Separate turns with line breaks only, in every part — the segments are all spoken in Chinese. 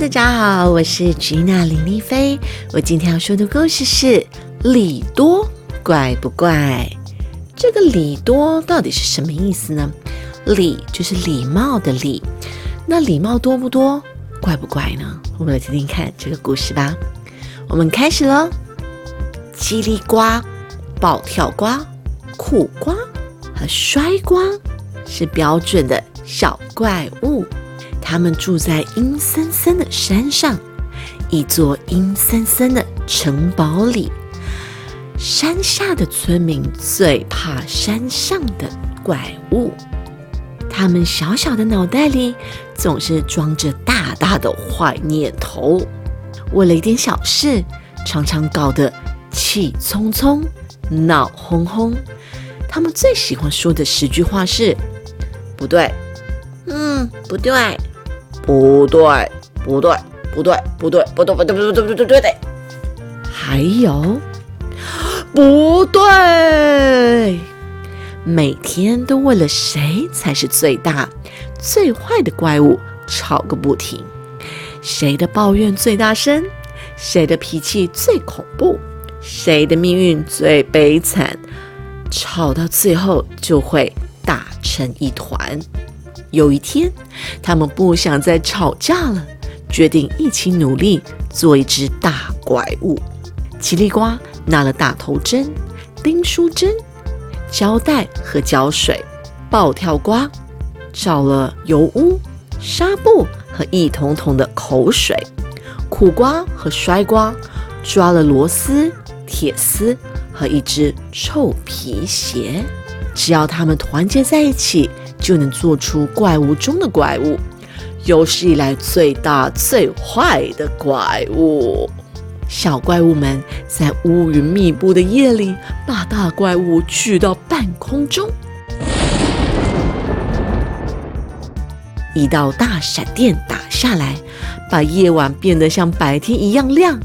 大家好，我是吉娜林丽菲。我今天要说的故事是《礼多怪不怪》。这个“礼多”到底是什么意思呢？“礼”就是礼貌的“礼”，那礼貌多不多，怪不怪呢？我们来听听看这个故事吧。我们开始喽！叽里呱、暴跳呱、苦瓜和摔瓜是标准的小怪物。他们住在阴森森的山上，一座阴森森的城堡里。山下的村民最怕山上的怪物，他们小小的脑袋里总是装着大大的坏念头，为了一点小事，常常搞得气冲冲、闹哄哄。他们最喜欢说的十句话是：“不对，
嗯，不对。”
不对，不对，不对，不对，不对，不对，不对，不对，不对，不对，
还有，不对，每天都为了谁才是最大、最坏的怪物吵个不停，谁的抱怨最大声，谁的脾气最恐怖，谁的命运最悲惨，吵到最后就会打成一团。有一天，他们不想再吵架了，决定一起努力做一只大怪物。奇丽瓜拿了大头针、钉书针、胶带和胶水，暴跳瓜找了油污、纱布和一桶桶的口水，苦瓜和摔瓜抓了螺丝、铁丝和一只臭皮鞋。只要他们团结在一起。就能做出怪物中的怪物，有史以来最大最坏的怪物。小怪物们在乌云密布的夜里，把大怪物举到半空中。一道大闪电打下来，把夜晚变得像白天一样亮。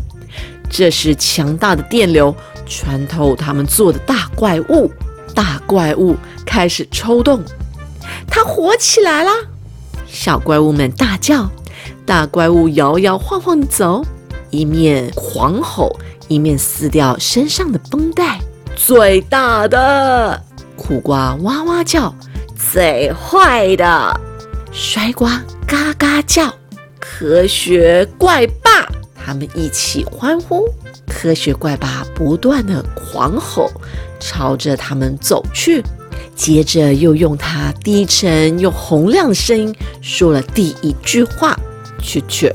这时，强大的电流穿透他们做的大怪物，大怪物开始抽动。它活起来了！小怪物们大叫，大怪物摇摇晃晃地走，一面狂吼，一面撕掉身上的绷带。最大的苦瓜哇哇叫，最坏的摔瓜嘎嘎叫。科学怪霸，他们一起欢呼。科学怪霸不断的狂吼，朝着他们走去。接着又用他低沉又洪亮的声音说了第一句话：“去去！”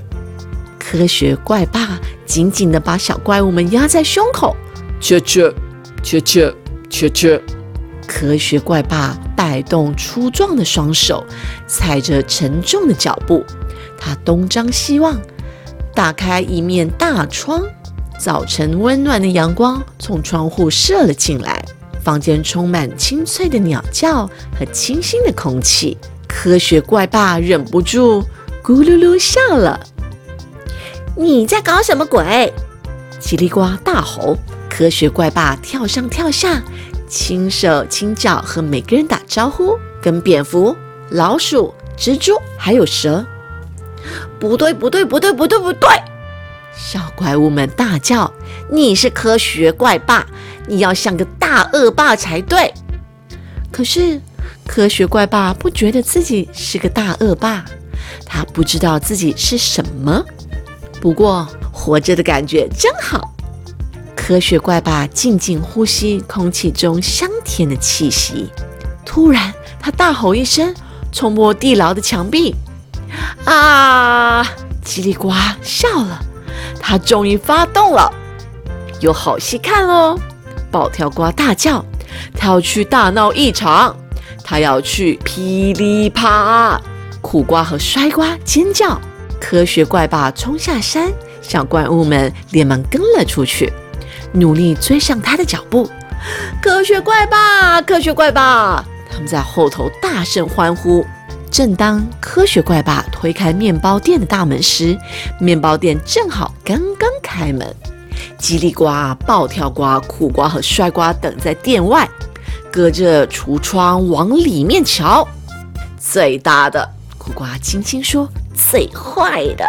科学怪霸紧紧地把小怪物们压在胸口，“
去去去去去去！”
科学怪霸摆动粗壮的双手，踩着沉重的脚步，他东张西望，打开一面大窗，早晨温暖的阳光从窗户射了进来。房间充满清脆的鸟叫和清新的空气，科学怪爸忍不住咕噜噜笑了。
你在搞什么鬼？
叽里呱大吼。科学怪爸跳上跳下，轻手轻脚和每个人打招呼，跟蝙蝠、老鼠、蜘蛛还有蛇。
不对，不对，不对，不对，不对！
小怪物们大叫：“你是科学怪爸！”你要像个大恶霸才对，可是科学怪霸不觉得自己是个大恶霸，他不知道自己是什么。不过活着的感觉真好。科学怪霸静静呼吸空气中香甜的气息，突然他大吼一声，冲破地牢的墙壁。啊！叽里呱笑了，他终于发动了，有好戏看喽！暴跳瓜大叫，他要去大闹一场，他要去噼里啪啦！苦瓜和摔瓜尖叫，科学怪爸冲下山，小怪物们连忙跟了出去，努力追上他的脚步。科学怪爸，科学怪爸，他们在后头大声欢呼。正当科学怪爸推开面包店的大门时，面包店正好刚刚开门。叽里呱、暴跳瓜、苦瓜和帅瓜等在店外，隔着橱窗往里面瞧。最大的苦瓜轻轻说：“最坏的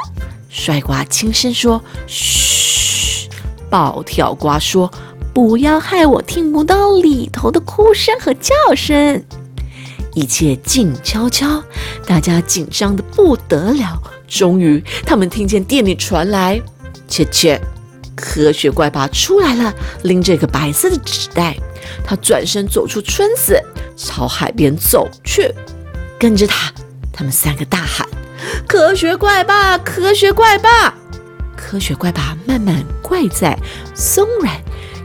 帅瓜轻声说：“嘘。”暴跳瓜说：“不要害我听不到里头的哭声和叫声。”一切静悄悄，大家紧张的不得了。终于，他们听见店里传来：“切切，科学怪爸出来了，拎着一个白色的纸袋。”他转身走出村子，朝海边走去。跟着他，他们三个大喊：“科学怪爸！科学怪爸！”科学怪爸慢慢跪在松软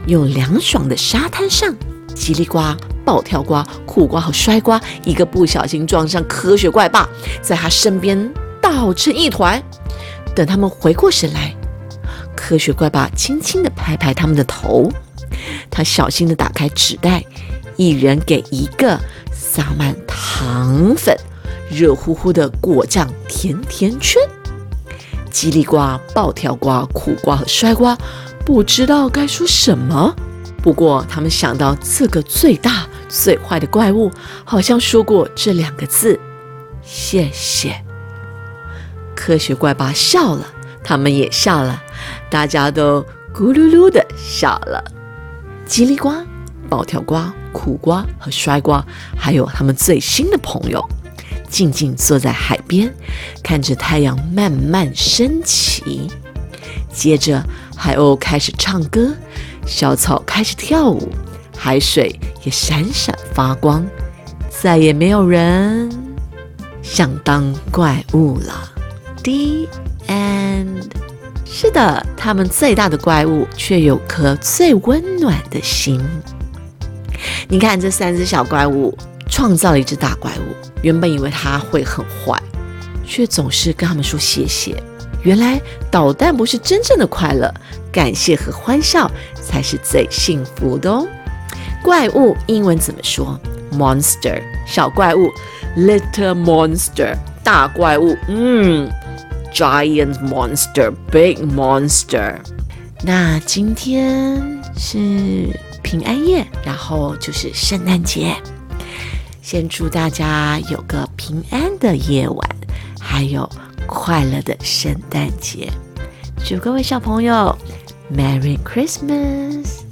又凉爽的沙滩上。叽里呱。暴跳瓜、苦瓜和摔瓜，一个不小心撞上科学怪爸，在他身边倒成一团。等他们回过神来，科学怪爸轻轻地拍拍他们的头，他小心地打开纸袋，一人给一个撒满糖粉、热乎乎的果酱甜甜圈。叽里呱、暴跳瓜、苦瓜和摔瓜不知道该说什么，不过他们想到这个最大。最坏的怪物好像说过这两个字：“谢谢。”科学怪爸笑了，他们也笑了，大家都咕噜噜的笑了。叽里呱、暴跳瓜、苦瓜和摔瓜，还有他们最新的朋友，静静坐在海边，看着太阳慢慢升起。接着，海鸥开始唱歌，小草开始跳舞。海水也闪闪发光，再也没有人想当怪物了。D and。是的，他们最大的怪物却有颗最温暖的心。你看，这三只小怪物创造了一只大怪物，原本以为它会很坏，却总是跟他们说谢谢。原来捣蛋不是真正的快乐，感谢和欢笑才是最幸福的哦。怪物英文怎么说？Monster，小怪物；Little monster，大怪物。嗯，Giant monster，Big monster。那今天是平安夜，然后就是圣诞节。先祝大家有个平安的夜晚，还有快乐的圣诞节。祝各位小朋友 Merry Christmas！